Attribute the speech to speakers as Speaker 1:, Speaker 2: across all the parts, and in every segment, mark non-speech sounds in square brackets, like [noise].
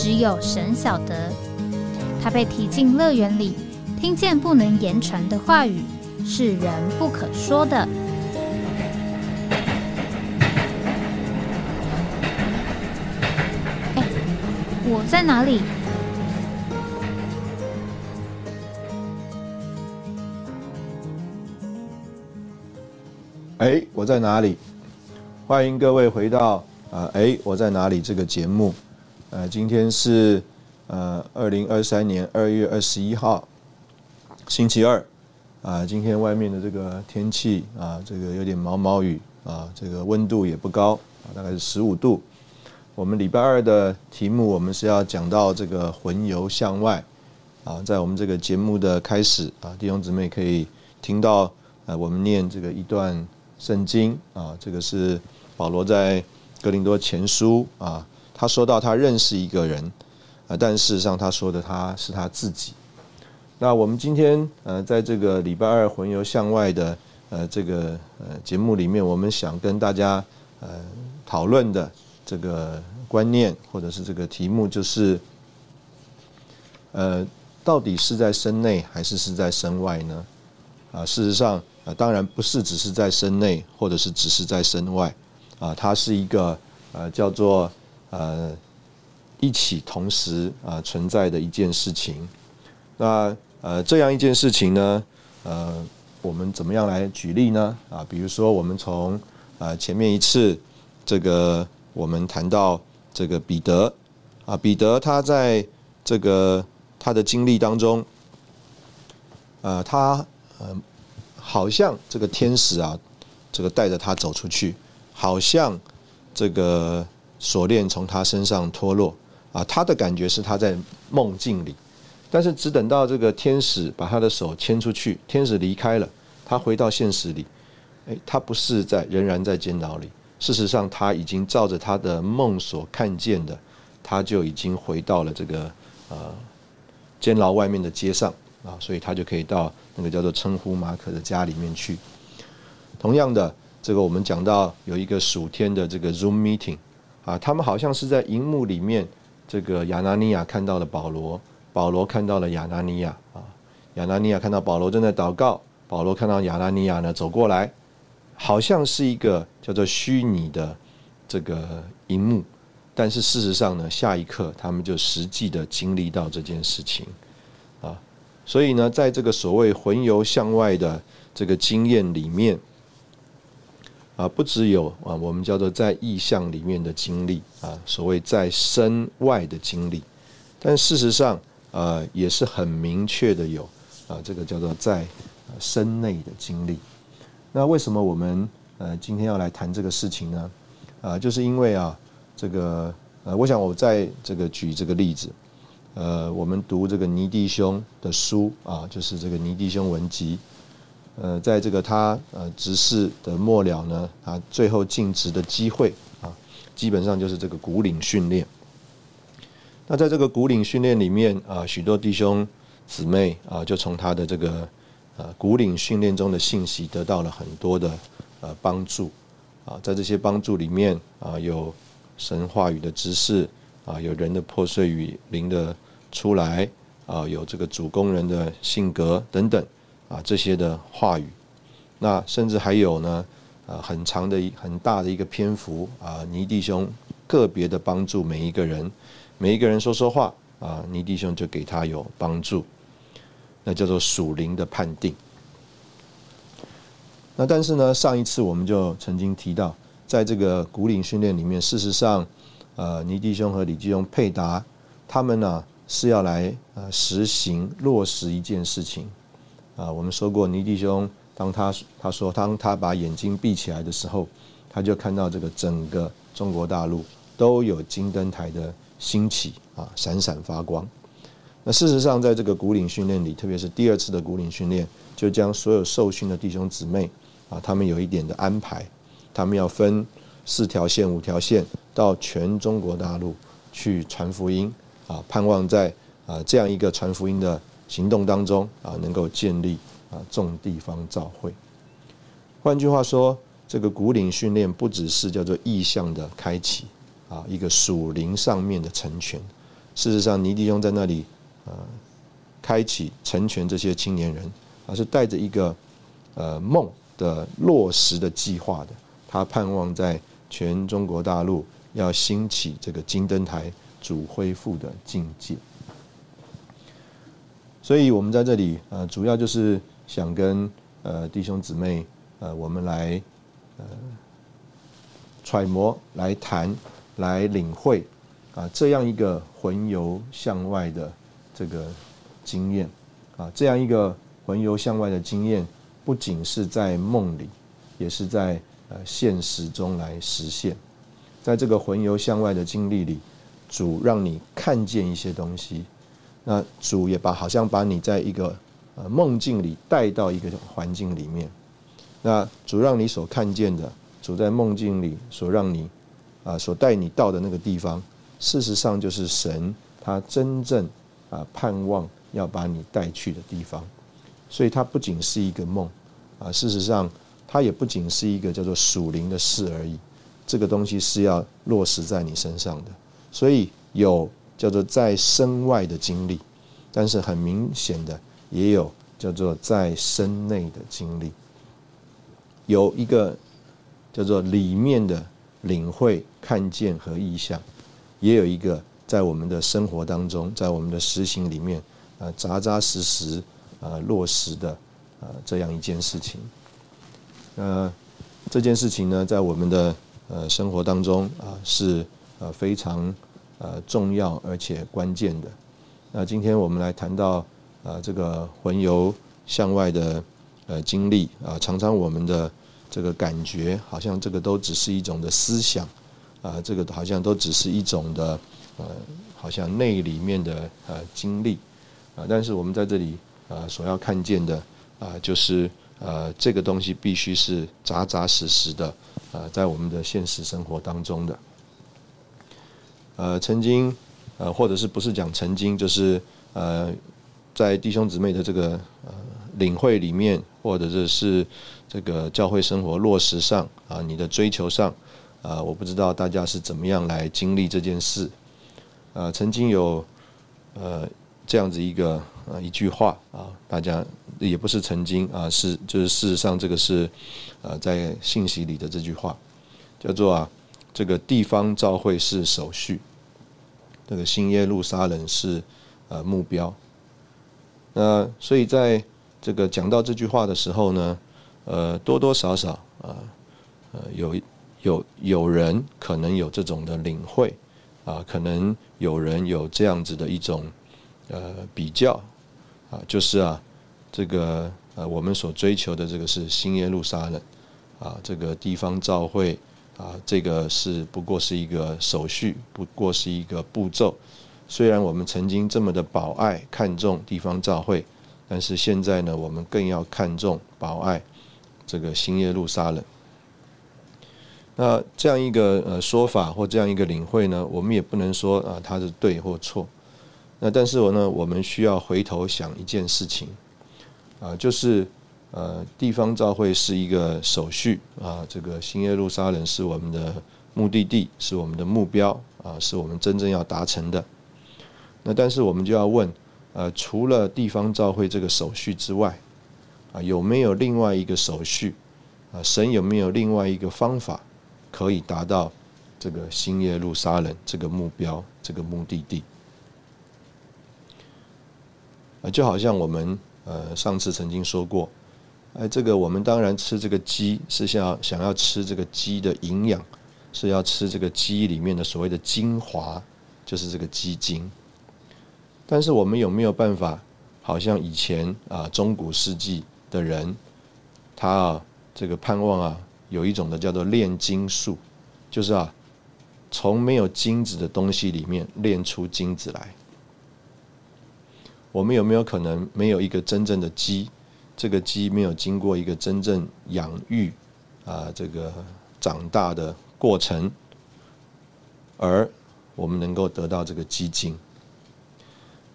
Speaker 1: 只有神晓得，他被提进乐园里，听见不能言传的话语，是人不可说的。哎，我在哪里？
Speaker 2: 哎，我在哪里？欢迎各位回到啊，哎，我在哪里？这个节目。呃，今天是呃二零二三年二月二十一号，星期二啊。今天外面的这个天气啊，这个有点毛毛雨啊，这个温度也不高啊，大概是十五度。我们礼拜二的题目，我们是要讲到这个魂游向外啊。在我们这个节目的开始啊，弟兄姊妹可以听到呃，我们念这个一段圣经啊，这个是保罗在格林多前书啊。他说到他认识一个人，啊，但事实上他说的他是他自己。那我们今天呃，在这个礼拜二魂游向外的呃这个呃节目里面，我们想跟大家呃讨论的这个观念或者是这个题目，就是呃到底是在身内还是是在身外呢？啊，事实上啊，当然不是只是在身内，或者是只是在身外啊，它是一个呃叫做。呃，一起同时啊存在的一件事情，那呃这样一件事情呢，呃，我们怎么样来举例呢？啊，比如说我们从啊前面一次这个我们谈到这个彼得啊，彼得他在这个他的经历当中，呃，他呃好像这个天使啊，这个带着他走出去，好像这个。锁链从他身上脱落，啊，他的感觉是他在梦境里，但是只等到这个天使把他的手牵出去，天使离开了，他回到现实里，哎，他不是在仍然在监牢里，事实上他已经照着他的梦所看见的，他就已经回到了这个呃监牢外面的街上啊，所以他就可以到那个叫做称呼马可的家里面去。同样的，这个我们讲到有一个暑天的这个 Zoom meeting。啊，他们好像是在荧幕里面，这个亚拿尼亚看到了保罗，保罗看到了亚拿尼亚啊，亚拿尼亚看到保罗正在祷告，保罗看到亚拿尼亚呢走过来，好像是一个叫做虚拟的这个荧幕，但是事实上呢，下一刻他们就实际的经历到这件事情啊，所以呢，在这个所谓魂游向外的这个经验里面。啊，不只有啊，我们叫做在意象里面的经历啊，所谓在身外的经历，但事实上，啊，也是很明确的有啊，这个叫做在身内的经历。那为什么我们呃今天要来谈这个事情呢？啊，就是因为啊，这个呃，我想我在这个举这个例子，呃，我们读这个尼弟兄的书啊，就是这个尼弟兄文集。呃，在这个他呃执事的末了呢，他最后尽职的机会啊，基本上就是这个古领训练。那在这个古领训练里面啊，许多弟兄姊妹啊，就从他的这个呃古领训练中的信息得到了很多的呃帮助啊，在这些帮助里面啊，有神话语的知识啊，有人的破碎与灵的出来啊，有这个主工人的性格等等。啊，这些的话语，那甚至还有呢，啊，很长的、很大的一个篇幅啊，尼弟兄个别的帮助每一个人，每一个人说说话啊，尼弟兄就给他有帮助，那叫做属灵的判定。那但是呢，上一次我们就曾经提到，在这个古领训练里面，事实上，呃，尼弟兄和李继兄配搭，他们呢是要来呃实行落实一件事情。啊，我们说过，尼弟兄，当他他说，当他把眼睛闭起来的时候，他就看到这个整个中国大陆都有金灯台的兴起啊，闪闪发光。那事实上，在这个古岭训练里，特别是第二次的古岭训练，就将所有受训的弟兄姊妹啊，他们有一点的安排，他们要分四条线、五条线到全中国大陆去传福音啊，盼望在啊这样一个传福音的行动当中啊，能够建立啊众地方教会。换句话说，这个古领训练不只是叫做意向的开启啊，一个属灵上面的成全。事实上，尼弟兄在那里。啊，开启成全这些青年人，而是带着一个呃梦的落实的计划的。他盼望在全中国大陆要兴起这个金灯台主恢复的境界。所以，我们在这里呃，主要就是想跟呃弟兄姊妹呃，我们来呃揣摩、来谈、来领会啊，这样一个魂游向外的。这个经验啊，这样一个魂游向外的经验，不仅是在梦里，也是在呃现实中来实现。在这个魂游向外的经历里，主让你看见一些东西，那主也把好像把你在一个呃梦境里带到一个环境里面。那主让你所看见的，主在梦境里所让你啊所带你到的那个地方，事实上就是神他真正。啊，盼望要把你带去的地方，所以它不仅是一个梦，啊，事实上它也不仅是一个叫做属灵的事而已。这个东西是要落实在你身上的，所以有叫做在身外的经历，但是很明显的也有叫做在身内的经历，有一个叫做里面的领会、看见和意象，也有一个。在我们的生活当中，在我们的实行里面，啊，扎扎实实啊落实的啊这样一件事情，呃，这件事情呢，在我们的呃生活当中啊是呃非常呃重要而且关键的。那今天我们来谈到呃这个魂游向外的呃经历啊，常常我们的这个感觉好像这个都只是一种的思想啊，这个好像都只是一种的。呃，好像内里面的呃经历啊，但是我们在这里啊所要看见的啊，就是呃这个东西必须是扎扎实实的啊，在我们的现实生活当中的。呃，曾经呃，或者是不是讲曾经，就是呃，在弟兄姊妹的这个呃领会里面，或者是这个教会生活落实上啊，你的追求上啊，我不知道大家是怎么样来经历这件事。呃，曾经有呃这样子一个呃一句话啊，大家也不是曾经啊，是就是事实上这个是呃在信息里的这句话，叫做啊这个地方召会是手续，这个新耶路撒冷是呃目标。那所以在这个讲到这句话的时候呢，呃多多少少啊呃有有有人可能有这种的领会。啊，可能有人有这样子的一种呃比较啊，就是啊，这个呃我们所追求的这个是新耶路撒冷啊，这个地方召会啊，这个是不过是一个手续，不过是一个步骤。虽然我们曾经这么的保爱看重地方召会，但是现在呢，我们更要看重保爱这个新耶路撒冷。那这样一个呃说法或这样一个领会呢，我们也不能说啊它是对或错。那但是我呢，我们需要回头想一件事情，啊，就是呃地方召会是一个手续啊，这个新耶路撒冷是我们的目的地，是我们的目标啊，是我们真正要达成的。那但是我们就要问，呃，除了地方召会这个手续之外，啊，有没有另外一个手续？啊，神有没有另外一个方法？可以达到这个新耶路撒冷这个目标，这个目的地啊，就好像我们呃上次曾经说过，哎，这个我们当然吃这个鸡是想想要吃这个鸡的营养，是要吃这个鸡里面的所谓的精华，就是这个鸡精。但是我们有没有办法，好像以前啊中古世纪的人，他啊这个盼望啊。有一种的叫做炼金术，就是啊，从没有精子的东西里面炼出精子来。我们有没有可能没有一个真正的鸡？这个鸡没有经过一个真正养育啊，这个长大的过程，而我们能够得到这个鸡精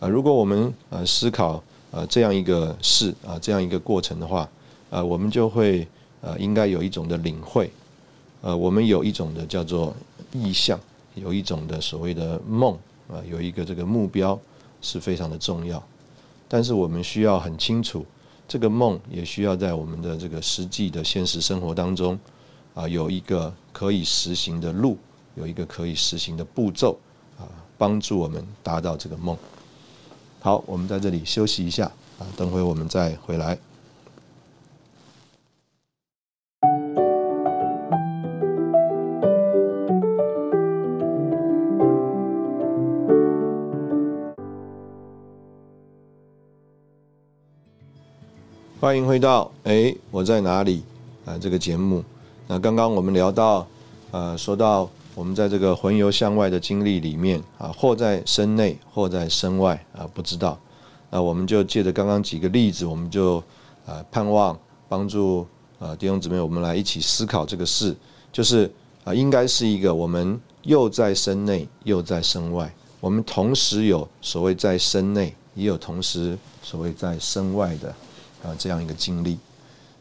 Speaker 2: 啊？如果我们呃思考呃这样一个事啊，这样一个过程的话，啊，我们就会呃应该有一种的领会，呃，我们有一种的叫做意向，有一种的所谓的梦啊，有一个这个目标是非常的重要。但是我们需要很清楚，这个梦也需要在我们的这个实际的现实生活当中，啊，有一个可以实行的路，有一个可以实行的步骤，啊，帮助我们达到这个梦。好，我们在这里休息一下，啊，等会我们再回来。欢迎回到哎，我在哪里啊？这个节目，那刚刚我们聊到，呃，说到我们在这个魂游向外的经历里面啊，或在身内，或在身外啊，不知道。那我们就借着刚刚几个例子，我们就呃盼望帮助啊弟兄姊妹，我们来一起思考这个事，就是啊，应该是一个我们又在身内，又在身外，我们同时有所谓在身内，也有同时所谓在身外的。啊，这样一个经历，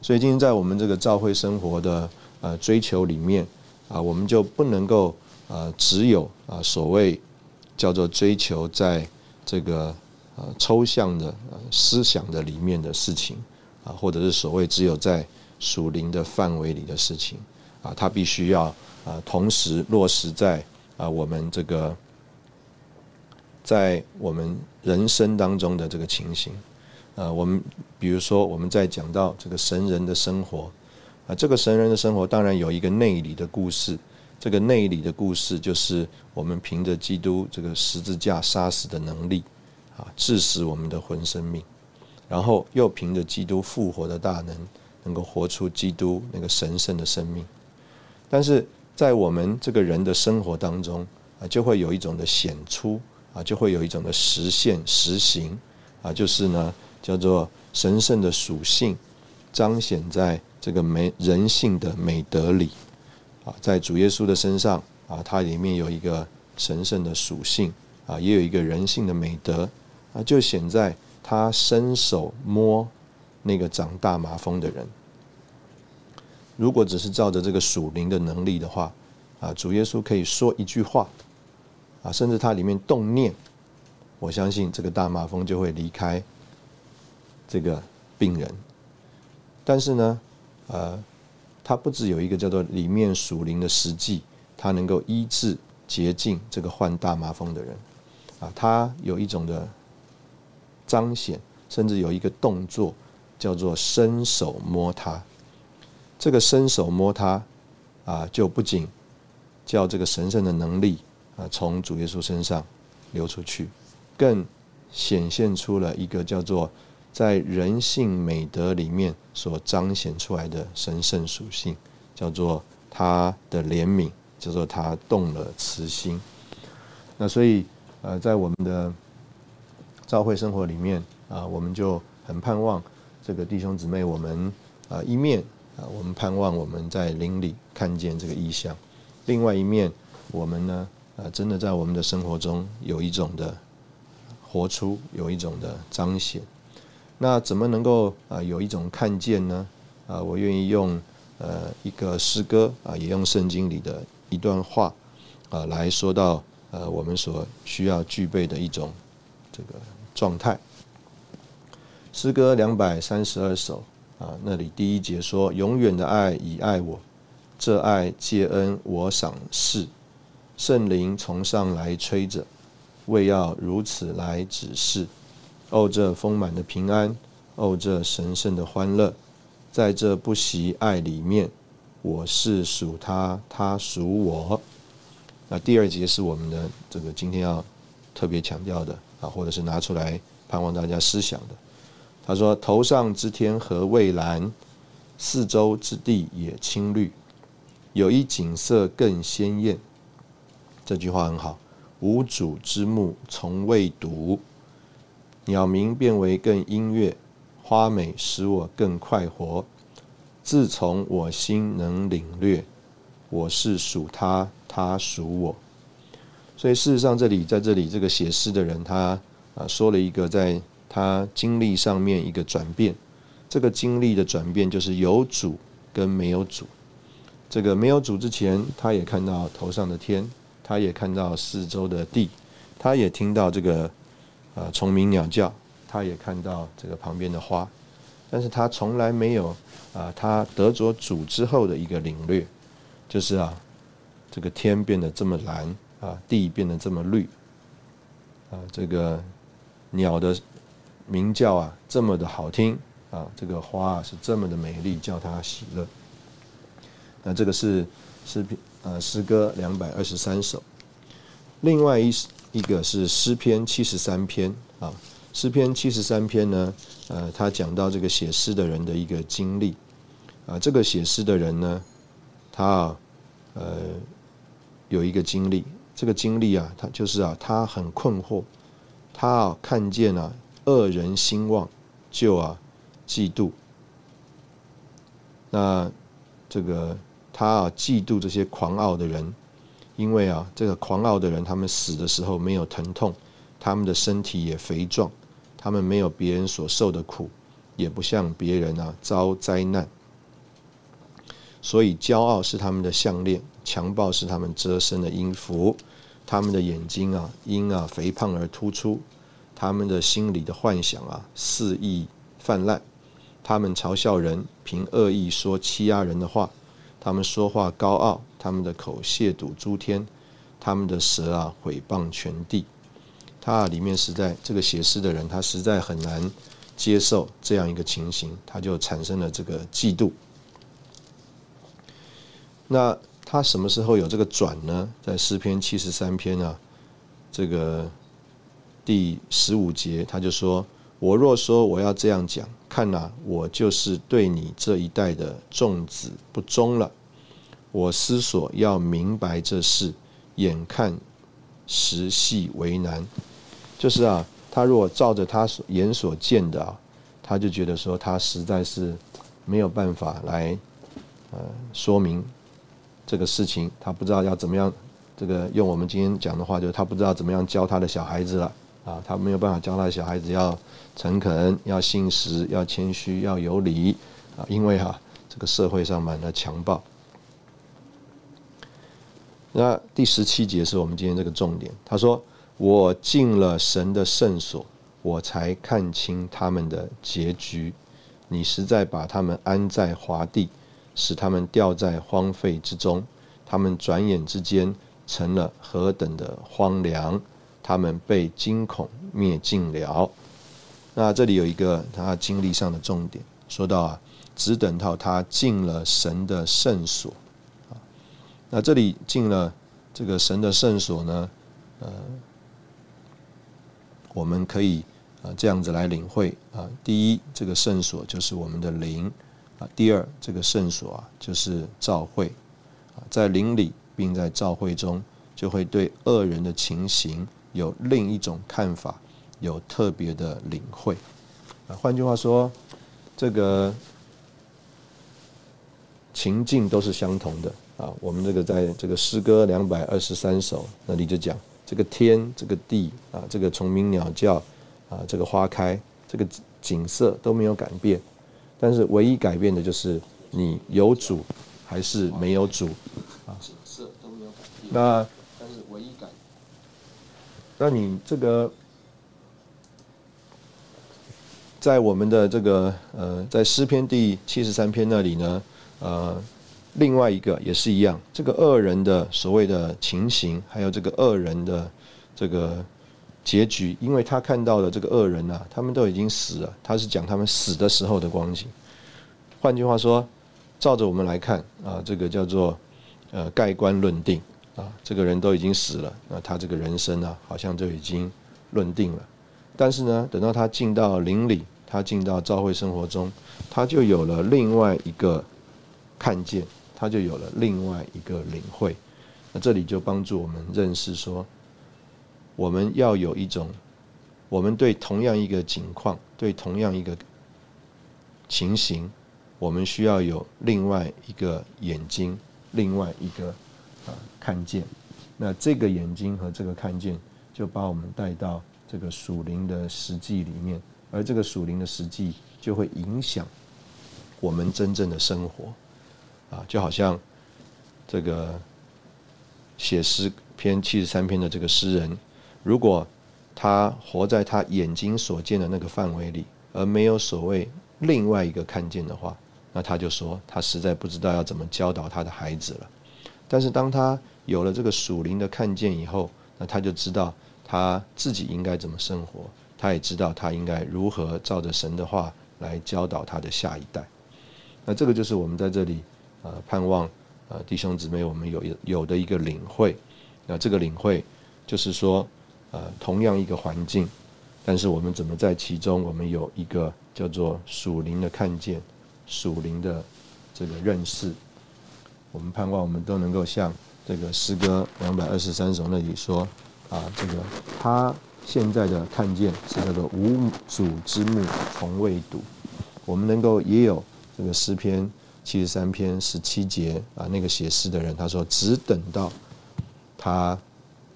Speaker 2: 所以今天在我们这个教会生活的呃追求里面啊，我们就不能够呃只有啊所谓叫做追求在这个呃抽象的呃思想的里面的事情啊，或者是所谓只有在属灵的范围里的事情啊，它必须要啊同时落实在啊我们这个在我们人生当中的这个情形。呃，我们比如说，我们在讲到这个神人的生活，啊，这个神人的生活当然有一个内里的故事。这个内里的故事就是我们凭着基督这个十字架杀死的能力，啊，致死我们的魂生命，然后又凭着基督复活的大能，能够活出基督那个神圣的生命。但是在我们这个人的生活当中，啊，就会有一种的显出，啊，就会有一种的实现实行，啊，就是呢。叫做神圣的属性，彰显在这个美人性的美德里啊，在主耶稣的身上啊，它里面有一个神圣的属性啊，也有一个人性的美德啊，就显在他伸手摸那个长大麻风的人。如果只是照着这个属灵的能力的话啊，主耶稣可以说一句话啊，甚至他里面动念，我相信这个大麻风就会离开。这个病人，但是呢，呃，他不只有一个叫做里面属灵的实际，他能够医治洁净这个患大麻风的人，啊，他有一种的彰显，甚至有一个动作叫做伸手摸他，这个伸手摸他，啊，就不仅叫这个神圣的能力啊从主耶稣身上流出去，更显现出了一个叫做。在人性美德里面所彰显出来的神圣属性，叫做他的怜悯，叫做他动了慈心。那所以，呃，在我们的教会生活里面啊，我们就很盼望这个弟兄姊妹，我们啊一面啊，我们盼望我们在灵里看见这个意象；另外一面，我们呢，啊，真的在我们的生活中有一种的活出，有一种的彰显。那怎么能够啊有一种看见呢？啊，我愿意用呃一个诗歌啊，也用圣经里的一段话啊来说到呃我们所需要具备的一种这个状态。诗歌两百三十二首啊，那里第一节说：“永远的爱已爱我，这爱借恩我赏识，圣灵从上来吹着，为要如此来指示。”哦，这丰满的平安，哦，这神圣的欢乐，在这不习爱里面，我是属他，他属我。那第二节是我们的这个今天要特别强调的啊，或者是拿出来盼望大家思想的。他说：“头上之天何蔚蓝，四周之地也青绿，有一景色更鲜艳。这句话很好。无主之木从未读，鸟鸣变为更音乐，花美使我更快活。自从我心能领略，我是属他，他属我。所以事实上，这里在这里这个写诗的人，他啊说了一个在他经历上面一个转变。这个经历的转变就是有主跟没有主。这个没有主之前，他也看到头上的天。他也看到四周的地，他也听到这个呃虫鸣鸟叫，他也看到这个旁边的花，但是他从来没有啊，他得着主之后的一个领略，就是啊，这个天变得这么蓝啊，地变得这么绿啊，这个鸟的鸣叫啊这么的好听啊，这个花啊是这么的美丽，叫他喜乐。那这个是诗篇。呃，诗歌两百二十三首，另外一一个是诗篇七十三篇啊。诗篇七十三篇呢，呃，他讲到这个写诗的人的一个经历啊。这个写诗的人呢，他啊，呃，有一个经历，这个经历啊，他就是啊，他很困惑，他啊看见啊恶人兴旺，就啊嫉妒，那这个。他啊，嫉妒这些狂傲的人，因为啊，这个狂傲的人，他们死的时候没有疼痛，他们的身体也肥壮，他们没有别人所受的苦，也不像别人啊遭灾难。所以骄傲是他们的项链，强暴是他们遮身的音符。他们的眼睛啊，因啊肥胖而突出，他们的心里的幻想啊肆意泛滥。他们嘲笑人，凭恶意说欺压人的话。他们说话高傲，他们的口亵渎诸天，他们的舌啊毁谤全地。他里面实在这个写诗的人，他实在很难接受这样一个情形，他就产生了这个嫉妒。那他什么时候有这个转呢？在诗篇七十三篇啊，这个第十五节，他就说：“我若说我要这样讲。”看呐，我就是对你这一代的众子不忠了。我思索要明白这事，眼看时系为难。就是啊，他如果照着他所眼所见的啊，他就觉得说他实在是没有办法来呃说明这个事情，他不知道要怎么样。这个用我们今天讲的话，就是他不知道怎么样教他的小孩子了。啊，他没有办法教他小孩子要诚恳、要信实、要谦虚、要有礼啊，因为哈，这个社会上满了强暴。那第十七节是我们今天这个重点。他说：“我进了神的圣所，我才看清他们的结局。你实在把他们安在华地，使他们掉在荒废之中。他们转眼之间成了何等的荒凉。”他们被惊恐灭尽了。那这里有一个他经历上的重点，说到啊，只等到他进了神的圣所啊。那这里进了这个神的圣所呢，呃，我们可以啊这样子来领会啊。第一，这个圣所就是我们的灵啊；第二，这个圣所啊就是教会啊，在灵里并在教会中，就会对恶人的情形。有另一种看法，有特别的领会。啊，换句话说，这个情境都是相同的啊。我们这个在这个诗歌两百二十三首那里就讲，这个天、这个地啊，这个虫鸣鸟叫啊，这个花开，这个景色都没有改变，但是唯一改变的就是你有主还是没有主啊。景色都没有改变。那。那你这个，在我们的这个呃，在诗篇第七十三篇那里呢，呃，另外一个也是一样，这个恶人的所谓的情形，还有这个恶人的这个结局，因为他看到的这个恶人啊，他们都已经死了，他是讲他们死的时候的光景。换句话说，照着我们来看啊，这个叫做呃盖棺论定。啊，这个人都已经死了，那他这个人生呢，好像就已经论定了。但是呢，等到他进到邻里，他进到教会生活中，他就有了另外一个看见，他就有了另外一个领会。那这里就帮助我们认识说，我们要有一种，我们对同样一个景况，对同样一个情形，我们需要有另外一个眼睛，另外一个啊看见。那这个眼睛和这个看见，就把我们带到这个属灵的实际里面，而这个属灵的实际就会影响我们真正的生活，啊，就好像这个。写诗篇七十三篇的这个诗人，如果他活在他眼睛所见的那个范围里，而没有所谓另外一个看见的话，那他就说他实在不知道要怎么教导他的孩子了。但是当他有了这个属灵的看见以后，那他就知道他自己应该怎么生活，他也知道他应该如何照着神的话来教导他的下一代。那这个就是我们在这里呃盼望。呃，弟兄姊妹，我们有有的一个领会，那这个领会就是说，呃，同样一个环境，但是我们怎么在其中，我们有一个叫做属灵的看见，属灵的这个认识。我们盼望我们都能够像这个诗歌两百二十三首那里说，啊，这个他现在的看见是叫做无主之目从未睹，我们能够也有这个诗篇。七十三篇十七节啊，那个写诗的人他说，只等到他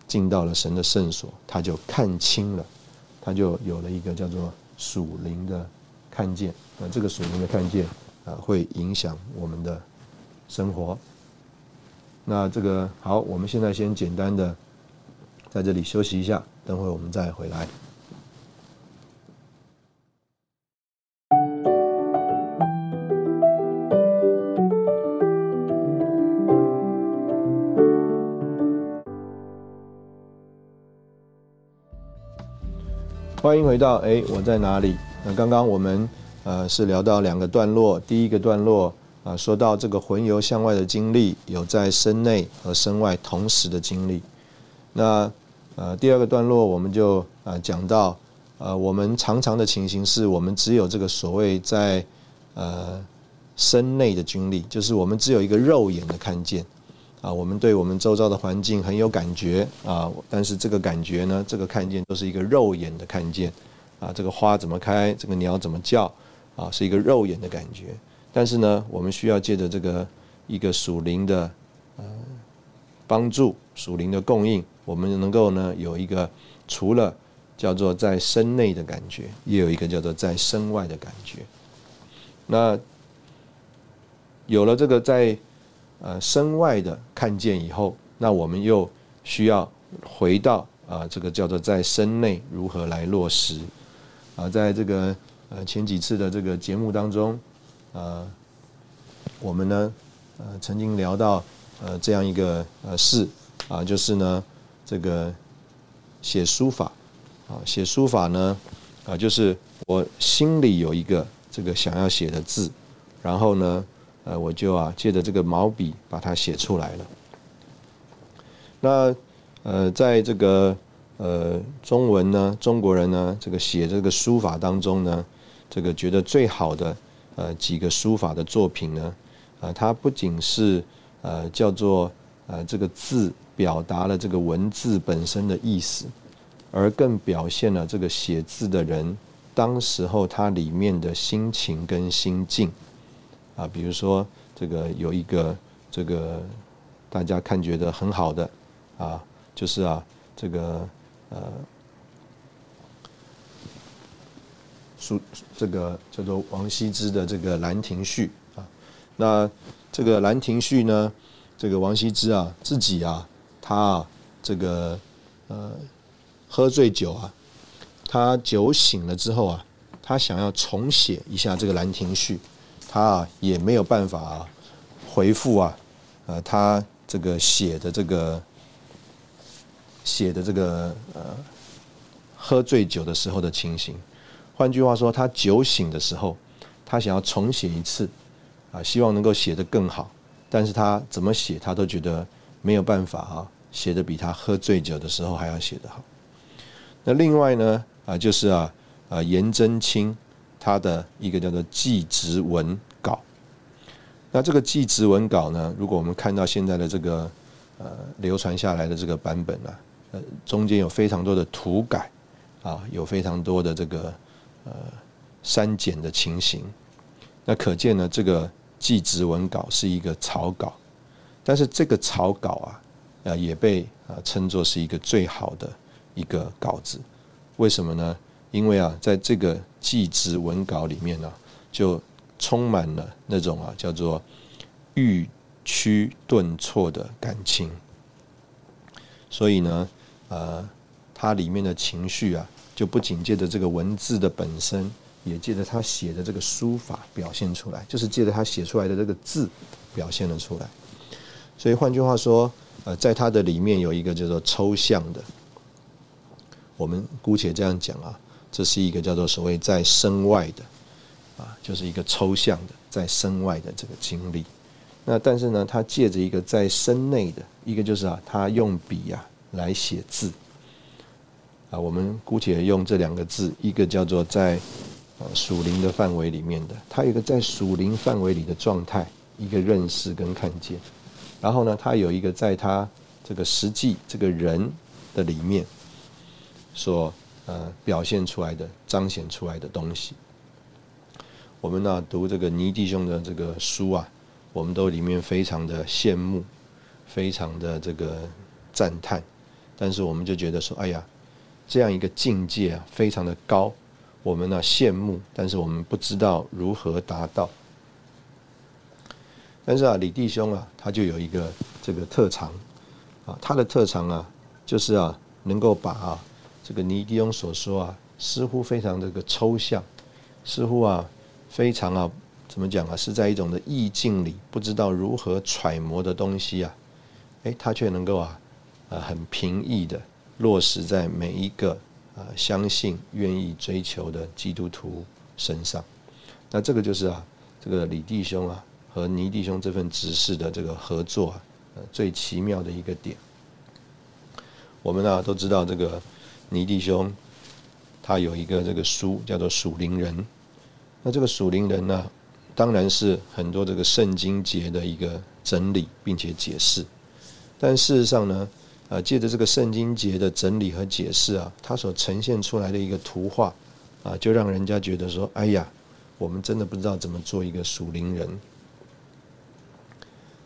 Speaker 2: 进到了神的圣所，他就看清了，他就有了一个叫做属灵的看见。那这个属灵的看见啊，会影响我们的生活。那这个好，我们现在先简单的在这里休息一下，等会我们再回来。欢迎回到哎，我在哪里？那刚刚我们呃是聊到两个段落，第一个段落啊说到这个魂游向外的经历，有在身内和身外同时的经历。那呃第二个段落我们就啊讲到呃我们常常的情形是我们只有这个所谓在呃身内的经历，就是我们只有一个肉眼的看见。啊，我们对我们周遭的环境很有感觉啊，但是这个感觉呢，这个看见都是一个肉眼的看见啊。这个花怎么开，这个鸟怎么叫啊，是一个肉眼的感觉。但是呢，我们需要借着这个一个属灵的呃帮助，属灵的供应，我们能够呢有一个除了叫做在身内的感觉，也有一个叫做在身外的感觉。那有了这个在。呃，身外的看见以后，那我们又需要回到啊，这个叫做在身内如何来落实啊？在这个呃前几次的这个节目当中，呃，我们呢呃曾经聊到呃这样一个呃事啊，就是呢这个写书法啊，写书法呢啊，就是我心里有一个这个想要写的字，然后呢。呃，我就啊借着这个毛笔把它写出来了。那呃，在这个呃中文呢，中国人呢，这个写这个书法当中呢，这个觉得最好的呃几个书法的作品呢，啊，它不仅是呃叫做呃这个字表达了这个文字本身的意思，而更表现了这个写字的人当时候他里面的心情跟心境。啊，比如说这个有一个这个大家看觉得很好的啊，就是啊这个呃书这个叫做王羲之的这个《兰亭序》啊，那这个《兰亭序》呢，这个王羲之啊自己啊他啊这个呃喝醉酒啊，他酒醒了之后啊，他想要重写一下这个《兰亭序》。他啊也没有办法啊回复啊，呃，他这个写的这个写的这个呃喝醉酒的时候的情形，换句话说，他酒醒的时候，他想要重写一次啊，希望能够写得更好，但是他怎么写他都觉得没有办法啊，写的比他喝醉酒的时候还要写得好。那另外呢啊，就是啊啊颜真卿。他的一个叫做祭侄文稿，那这个祭侄文稿呢？如果我们看到现在的这个呃流传下来的这个版本啊，呃中间有非常多的涂改啊，有非常多的这个呃删减的情形。那可见呢，这个祭侄文稿是一个草稿，但是这个草稿啊，呃也被啊称作是一个最好的一个稿子。为什么呢？因为啊，在这个祭侄文稿里面呢，就充满了那种啊叫做欲曲顿挫的感情，所以呢，呃，它里面的情绪啊，就不仅借着这个文字的本身，也借着他写的这个书法表现出来，就是借着他写出来的这个字表现了出来。所以换句话说，呃，在他的里面有一个叫做抽象的，我们姑且这样讲啊，这是一个叫做所谓在身外的。啊，就是一个抽象的在身外的这个经历。那但是呢，他借着一个在身内的一个，就是啊，他用笔啊来写字。啊，我们姑且用这两个字，一个叫做在呃属灵的范围里面的，他有一个在属灵范围里的状态，一个认识跟看见。然后呢，他有一个在他这个实际这个人的里面所呃表现出来的、彰显出来的东西。我们呢读这个倪弟兄的这个书啊，我们都里面非常的羡慕，非常的这个赞叹，但是我们就觉得说，哎呀，这样一个境界啊，非常的高，我们呢羡慕，但是我们不知道如何达到。但是啊，李弟兄啊，他就有一个这个特长啊，他的特长啊，就是啊，能够把啊这个尼迪翁所说啊，似乎非常这个抽象，似乎啊。非常啊，怎么讲啊？是在一种的意境里，不知道如何揣摩的东西啊，哎，他却能够啊，呃，很平易的落实在每一个啊相信、愿意追求的基督徒身上。那这个就是啊，这个李弟兄啊和倪弟兄这份执事的这个合作啊，最奇妙的一个点。我们呢都知道，这个倪弟兄他有一个这个书叫做《属灵人》。那这个属灵人呢，当然是很多这个圣经节的一个整理并且解释，但事实上呢，呃，借着这个圣经节的整理和解释啊，它所呈现出来的一个图画啊，就让人家觉得说，哎呀，我们真的不知道怎么做一个属灵人。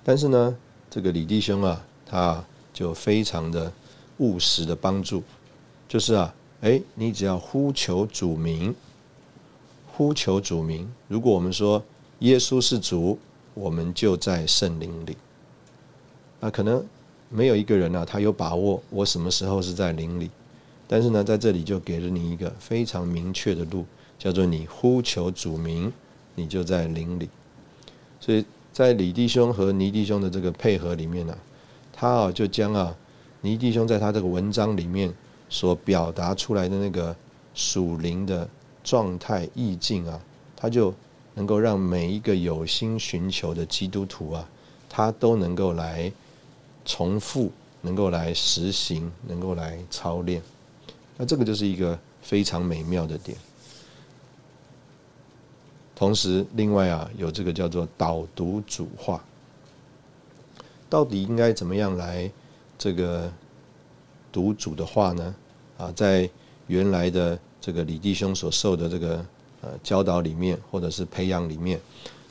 Speaker 2: 但是呢，这个李弟兄啊，他就非常的务实的帮助，就是啊，哎，你只要呼求主名。呼求主名。如果我们说耶稣是主，我们就在圣灵里。啊，可能没有一个人啊，他有把握我什么时候是在灵里。但是呢，在这里就给了你一个非常明确的路，叫做你呼求主名，你就在灵里。所以在李弟兄和倪弟兄的这个配合里面呢，他啊就将啊倪弟兄在他这个文章里面所表达出来的那个属灵的。状态意境啊，他就能够让每一个有心寻求的基督徒啊，他都能够来重复，能够来实行，能够来操练。那这个就是一个非常美妙的点。同时，另外啊，有这个叫做导读主话，到底应该怎么样来这个读主的话呢？啊，在原来的。这个李弟兄所受的这个呃教导里面，或者是培养里面，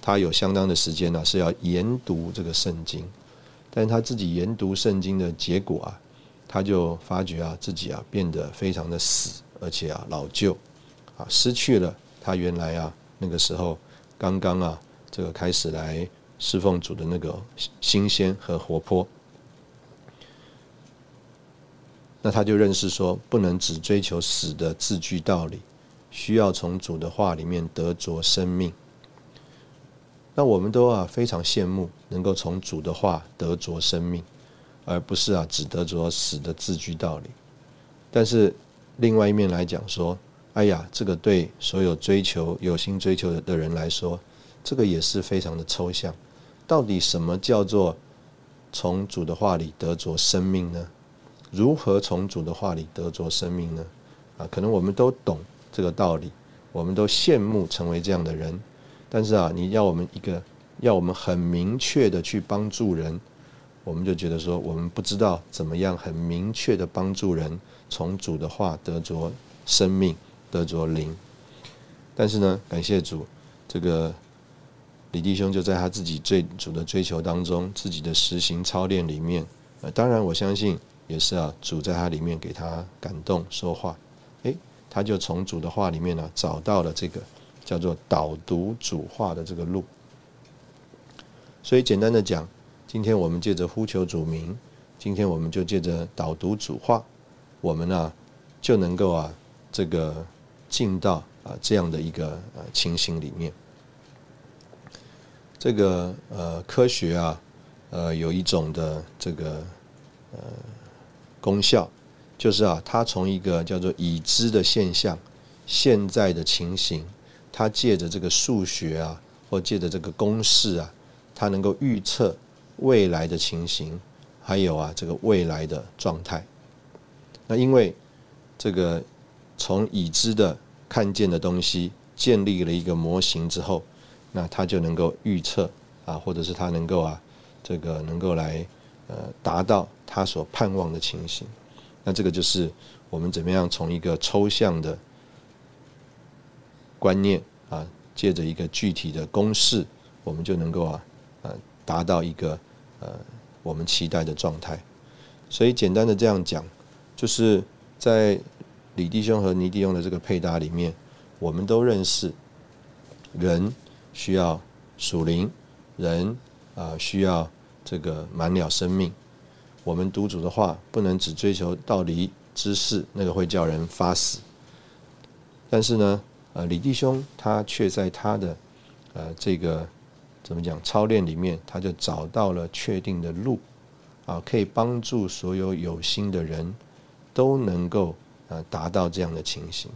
Speaker 2: 他有相当的时间呢，是要研读这个圣经。但他自己研读圣经的结果啊，他就发觉啊自己啊变得非常的死，而且啊老旧，啊失去了他原来啊那个时候刚刚啊这个开始来侍奉主的那个新鲜和活泼。那他就认识说，不能只追求死的字句道理，需要从主的话里面得着生命。那我们都啊非常羡慕能够从主的话得着生命，而不是啊只得着死的字句道理。但是另外一面来讲说，哎呀，这个对所有追求有心追求的人来说，这个也是非常的抽象。到底什么叫做从主的话里得着生命呢？如何从主的话里得着生命呢？啊，可能我们都懂这个道理，我们都羡慕成为这样的人。但是啊，你要我们一个，要我们很明确的去帮助人，我们就觉得说，我们不知道怎么样很明确的帮助人从主的话得着生命，得着灵。但是呢，感谢主，这个李弟兄就在他自己最主的追求当中，自己的实行操练里面，呃，当然我相信也是啊，主在他里面给他感动说话，诶，他就从主的话里面呢找到了这个叫做导读主化的这个路。所以简单的讲，今天我们借着呼求主名，今天我们就借着导读主化，我们呢就能够啊这个进到。啊，这样的一个呃情形里面，这个呃科学啊，呃有一种的这个呃功效，就是啊，它从一个叫做已知的现象、现在的情形，他借着这个数学啊，或借着这个公式啊，他能够预测未来的情形，还有啊这个未来的状态。那因为这个从已知的看见的东西建立了一个模型之后，那他就能够预测啊，或者是他能够啊，这个能够来呃达到他所盼望的情形。那这个就是我们怎么样从一个抽象的观念啊，借着一个具体的公式，我们就能够啊呃达到一个呃我们期待的状态。所以简单的这样讲，就是在。李弟兄和尼弟兄的这个配搭里面，我们都认识，人需要属灵，人啊需要这个满了生命。我们读主的话，不能只追求道理知识，那个会叫人发死。但是呢，呃，李弟兄他却在他的呃这个怎么讲操练里面，他就找到了确定的路，啊，可以帮助所有有心的人都能够。呃，达到这样的情形，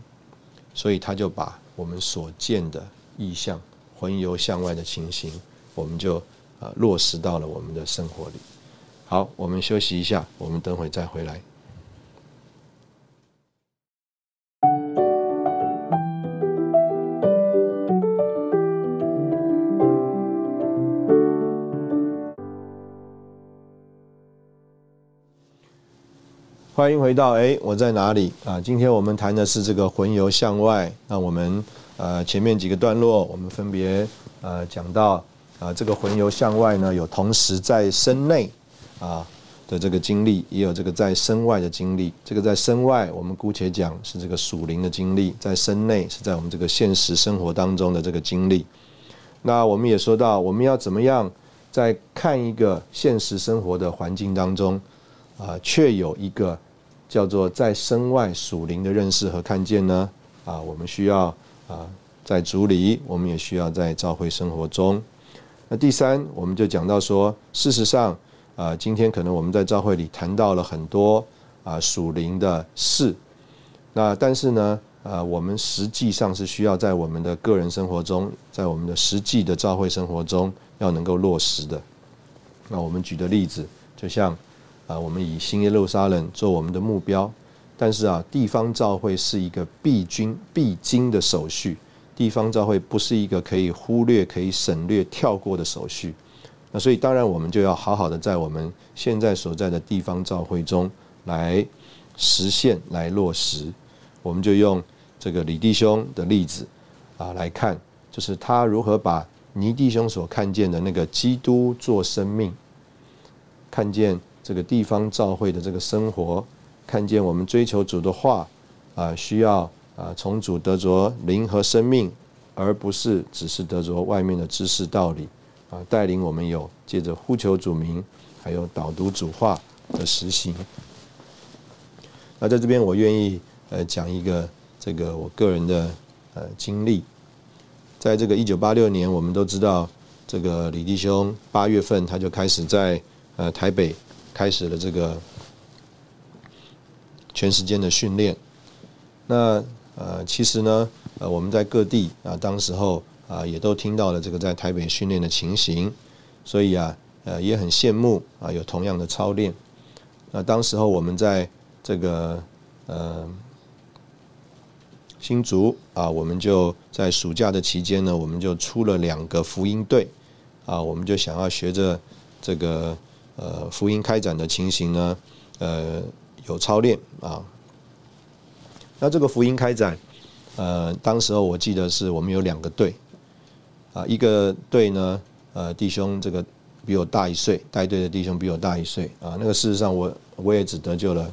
Speaker 2: 所以他就把我们所见的意象、魂游向外的情形，我们就呃落实到了我们的生活里。好，我们休息一下，我们等会再回来。欢迎回到哎，我在哪里啊？今天我们谈的是这个魂游向外。那我们呃前面几个段落，我们分别呃讲到啊，这个魂游向外呢，有同时在身内啊的这个经历，也有这个在身外的经历。这个在身外，我们姑且讲是这个属灵的经历；在身内，是在我们这个现实生活当中的这个经历。那我们也说到，我们要怎么样在看一个现实生活的环境当中。啊，却有一个叫做在身外属灵的认识和看见呢。啊，我们需要啊，在主里，我们也需要在教会生活中。那第三，我们就讲到说，事实上，啊，今天可能我们在教会里谈到了很多啊属灵的事。那但是呢，啊，我们实际上是需要在我们的个人生活中，在我们的实际的教会生活中，要能够落实的。那我们举的例子，就像。啊，我们以新耶路撒冷做我们的目标，但是啊，地方教会是一个必经必经的手续，地方教会不是一个可以忽略、可以省略、跳过的手续。那所以，当然我们就要好好的在我们现在所在的地方教会中来实现、来落实。我们就用这个李弟兄的例子啊来看，就是他如何把尼弟兄所看见的那个基督做生命看见。这个地方教会的这个生活，看见我们追求主的话，啊，需要啊从主得着灵和生命，而不是只是得着外面的知识道理，啊，带领我们有借着呼求主名，还有导读主话的实行。那在这边，我愿意呃讲一个这个我个人的呃经历，在这个一九八六年，我们都知道这个李弟兄八月份他就开始在呃台北。开始了这个全时间的训练。那呃，其实呢，呃，我们在各地啊，当时候啊，也都听到了这个在台北训练的情形，所以啊，呃，也很羡慕啊，有同样的操练。那当时候我们在这个呃新竹啊，我们就在暑假的期间呢，我们就出了两个福音队啊，我们就想要学着这个。呃福音开展的情形呢，呃有操练啊。那这个福音开展，呃，当时候我记得是我们有两个队，啊，一个队呢，呃，弟兄这个比我大一岁，带队的弟兄比我大一岁啊。那个事实上我我也只得救了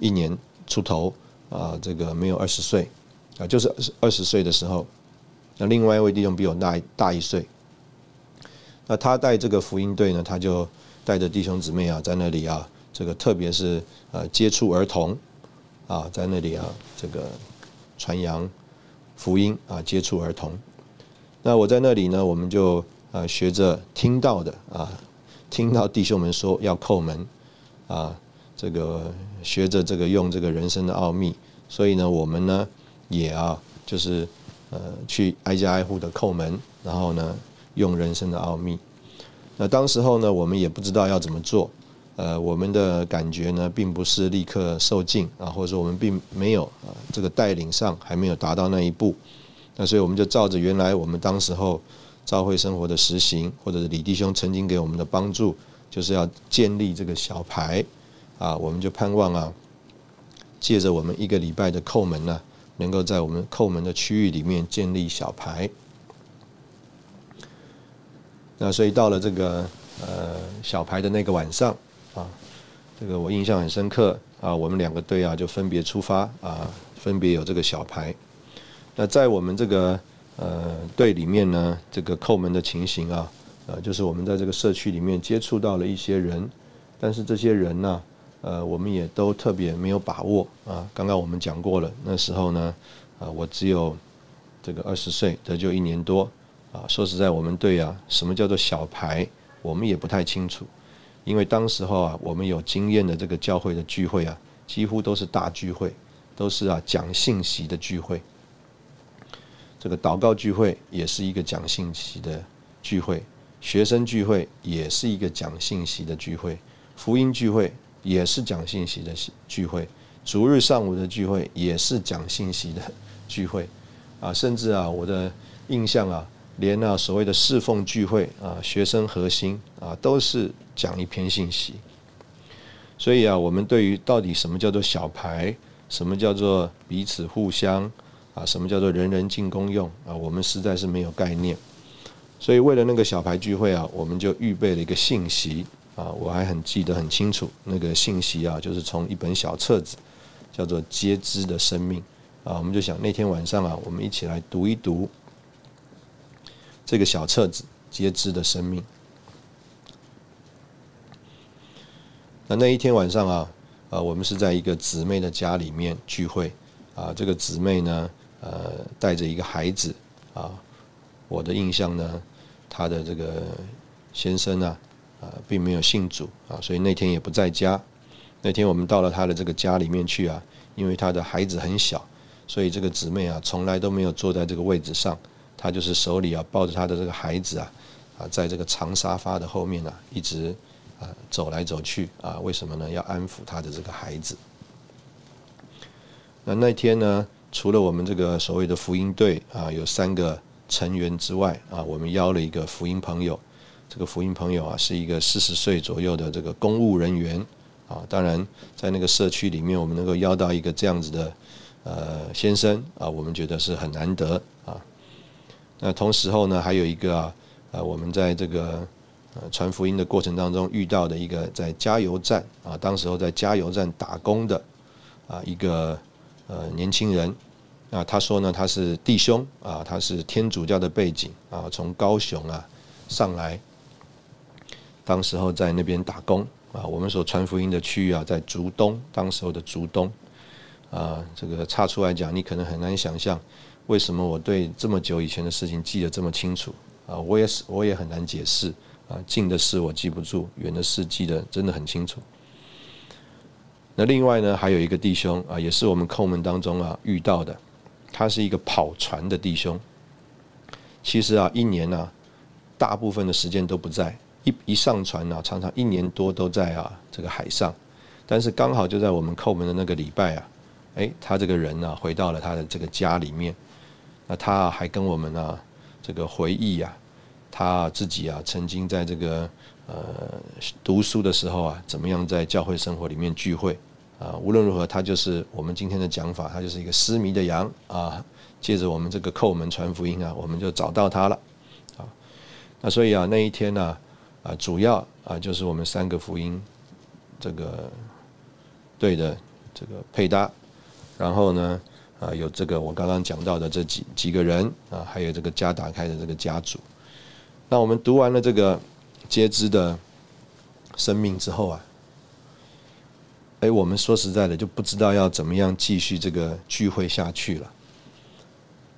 Speaker 2: 一年出头啊，这个没有二十岁啊，就是二十岁的时候。那另外一位弟兄比我大大一岁，那他带这个福音队呢，他就带着弟兄姊妹啊，在那里啊，这个特别是呃接触儿童啊，在那里啊，这个传扬福音啊，接触儿童。那我在那里呢，我们就呃学着听到的啊，听到弟兄们说要叩门啊，这个学着这个用这个人生的奥秘，所以呢，我们呢也啊，就是。呃，去挨家挨户的叩门，然后呢，用人生的奥秘。那当时候呢，我们也不知道要怎么做。呃，我们的感觉呢，并不是立刻受尽啊，或者说我们并没有啊，这个带领上还没有达到那一步。那所以我们就照着原来我们当时候教会生活的实行，或者是李弟兄曾经给我们的帮助，就是要建立这个小牌啊，我们就盼望啊，借着我们一个礼拜的叩门呢。能够在我们叩门的区域里面建立小牌，那所以到了这个呃小牌的那个晚上啊，这个我印象很深刻啊，我们两个队啊就分别出发啊，分别有这个小牌。那在我们这个呃队里面呢，这个叩门的情形啊，呃，就是我们在这个社区里面接触到了一些人，但是这些人呢。呃，我们也都特别没有把握啊。刚刚我们讲过了，那时候呢，啊，我只有这个二十岁，得救一年多啊。说实在，我们对啊，什么叫做小牌，我们也不太清楚。因为当时候啊，我们有经验的这个教会的聚会啊，几乎都是大聚会，都是啊讲信息的聚会。这个祷告聚会也是一个讲信息的聚会，学生聚会也是一个讲信息的聚会，福音聚会。也是讲信息的聚会，逐日上午的聚会也是讲信息的 [laughs] 聚会，啊，甚至啊，我的印象啊，连啊所谓的侍奉聚会啊，学生核心啊，都是讲一篇信息。所以啊，我们对于到底什么叫做小牌，什么叫做彼此互相啊，什么叫做人人进公用啊，我们实在是没有概念。所以为了那个小牌聚会啊，我们就预备了一个信息。啊，我还很记得很清楚，那个信息啊，就是从一本小册子，叫做《皆知的生命》啊，我们就想那天晚上啊，我们一起来读一读这个小册子《皆知的生命》。那那一天晚上啊，啊，我们是在一个姊妹的家里面聚会啊，这个姊妹呢，呃，带着一个孩子啊，我的印象呢，她的这个先生呢。啊，并没有信主啊，所以那天也不在家。那天我们到了他的这个家里面去啊，因为他的孩子很小，所以这个姊妹啊，从来都没有坐在这个位置上，他就是手里啊抱着他的这个孩子啊，啊，在这个长沙发的后面啊，一直啊走来走去啊，为什么呢？要安抚他的这个孩子。那那天呢，除了我们这个所谓的福音队啊，有三个成员之外啊，我们邀了一个福音朋友。这个福音朋友啊，是一个四十岁左右的这个公务人员啊。当然，在那个社区里面，我们能够邀到一个这样子的呃先生啊，我们觉得是很难得啊。那同时候呢，还有一个啊，呃，我们在这个呃传福音的过程当中遇到的一个在加油站啊，当时候在加油站打工的啊一个呃年轻人啊，他说呢，他是弟兄啊，他是天主教的背景啊，从高雄啊上来。当时候在那边打工啊，我们所传福音的区域啊，在竹东，当时候的竹东啊，这个差出来讲，你可能很难想象，为什么我对这么久以前的事情记得这么清楚啊？我也是，我也很难解释啊。近的事我记不住，远的事记得真的很清楚。那另外呢，还有一个弟兄啊，也是我们叩门当中啊遇到的，他是一个跑船的弟兄。其实啊，一年呢，大部分的时间都不在。一一上船呢，常常一年多都在啊这个海上，但是刚好就在我们叩门的那个礼拜啊，哎，他这个人呢回到了他的这个家里面，那他还跟我们呢这个回忆呀，他自己啊曾经在这个呃读书的时候啊，怎么样在教会生活里面聚会啊？无论如何，他就是我们今天的讲法，他就是一个失迷的羊啊。借着我们这个叩门传福音啊，我们就找到他了啊。那所以啊，那一天呢啊，主要啊就是我们三个福音这个对的这个配搭，然后呢啊有这个我刚刚讲到的这几几个人啊，还有这个家打开的这个家族。那我们读完了这个皆知的生命之后啊，哎，我们说实在的就不知道要怎么样继续这个聚会下去了。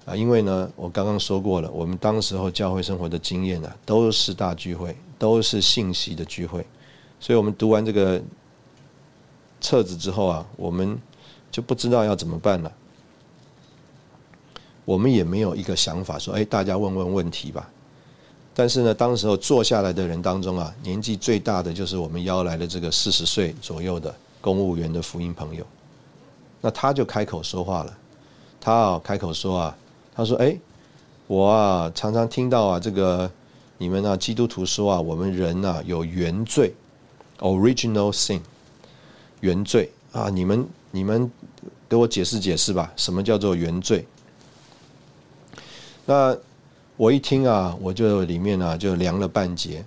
Speaker 2: 啊，因为呢，我刚刚说过了，我们当时候教会生活的经验呢，都是大聚会，都是信息的聚会，所以我们读完这个册子之后啊，我们就不知道要怎么办了。我们也没有一个想法说，哎，大家问问问题吧。但是呢，当时候坐下来的人当中啊，年纪最大的就是我们邀来的这个四十岁左右的公务员的福音朋友，那他就开口说话了，他啊开口说啊。他说：“哎，我啊常常听到啊这个你们啊基督徒说啊，我们人呐有原罪，original sin，原罪啊，你们你们给我解释解释吧，什么叫做原罪？那我一听啊，我就里面啊就凉了半截。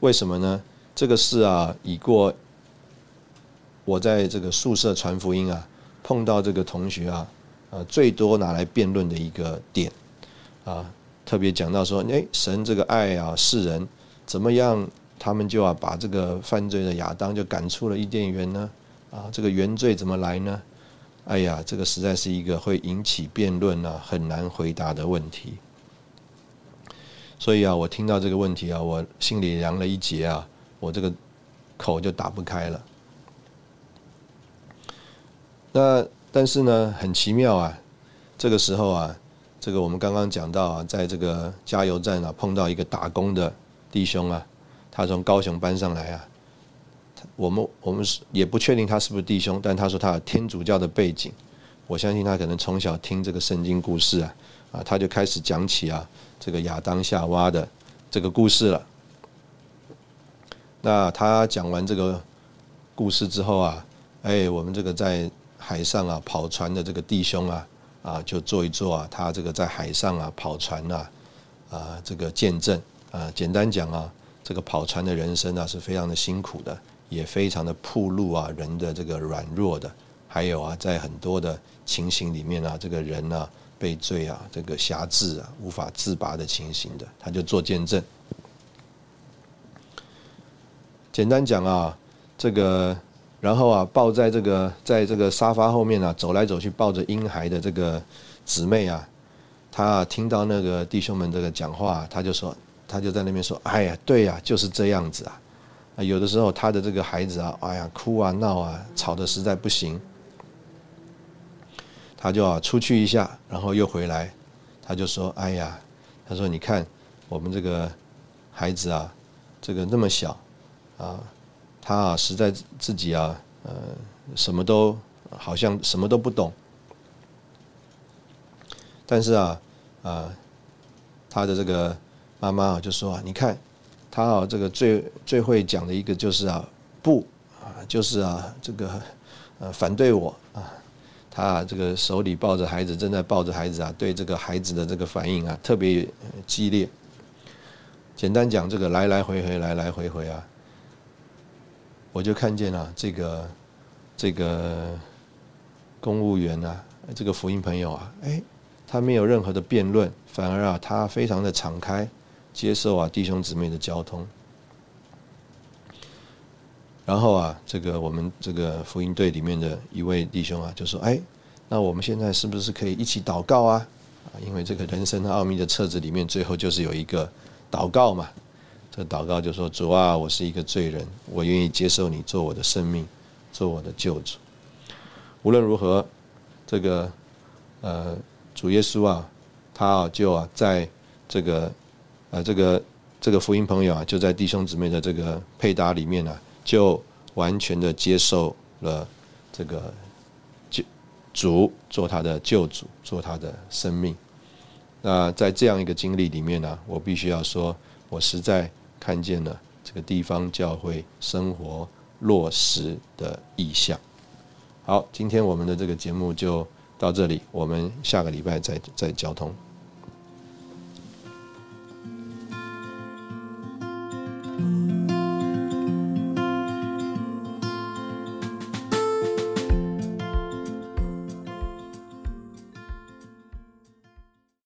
Speaker 2: 为什么呢？这个事啊，已过我在这个宿舍传福音啊，碰到这个同学啊。”呃，最多拿来辩论的一个点，啊，特别讲到说，哎，神这个爱啊，世人怎么样，他们就要把这个犯罪的亚当就赶出了伊甸园呢？啊，这个原罪怎么来呢？哎呀，这个实在是一个会引起辩论啊，很难回答的问题。所以啊，我听到这个问题啊，我心里凉了一截啊，我这个口就打不开了。那。但是呢，很奇妙啊！这个时候啊，这个我们刚刚讲到啊，在这个加油站啊，碰到一个打工的弟兄啊，他从高雄搬上来啊，我们我们是也不确定他是不是弟兄，但他说他有天主教的背景，我相信他可能从小听这个圣经故事啊，啊，他就开始讲起啊，这个亚当夏娃的这个故事了。那他讲完这个故事之后啊，哎，我们这个在。海上啊，跑船的这个弟兄啊，啊，就做一做啊，他这个在海上啊跑船啊，啊，这个见证啊，简单讲啊，这个跑船的人生啊是非常的辛苦的，也非常的铺路啊，人的这个软弱的，还有啊，在很多的情形里面啊，这个人呢被罪啊，这个辖制啊，无法自拔的情形的，他就做见证。简单讲啊，这个。然后啊，抱在这个在这个沙发后面啊，走来走去抱着婴孩的这个姊妹啊，她听到那个弟兄们这个讲话，她就说，她就在那边说：“哎呀，对呀，就是这样子啊。有的时候他的这个孩子啊，哎呀，哭啊闹啊，吵得实在不行，他就啊出去一下，然后又回来，他就说：哎呀，他说你看我们这个孩子啊，这个那么小啊。”他啊，实在自己啊，呃，什么都好像什么都不懂。但是啊，啊，他的这个妈妈啊，就说啊，你看，他啊，这个最最会讲的一个就是啊，不啊，就是啊，这个呃，反对我啊。他这个手里抱着孩子，正在抱着孩子啊，对这个孩子的这个反应啊，特别激烈。简单讲，这个来来回回，来来回回啊。我就看见了这个这个公务员啊，这个福音朋友啊，哎，他没有任何的辩论，反而啊，他非常的敞开，接受啊弟兄姊妹的交通。然后啊，这个我们这个福音队里面的一位弟兄啊，就说：“哎，那我们现在是不是可以一起祷告啊？因为这个人生的奥秘的册子里面，最后就是有一个祷告嘛。”这祷告就说：“主啊，我是一个罪人，我愿意接受你做我的生命，做我的救主。无论如何，这个呃主耶稣啊，他啊就啊在这个呃这个这个福音朋友啊，就在弟兄姊妹的这个配搭里面呢，就完全的接受了这个救主做他的救主，做他的生命。那在这样一个经历里面呢，我必须要说，我实在。”看见了这个地方教会生活落实的意向。好，今天我们的这个节目就到这里，我们下个礼拜再再交通。moon.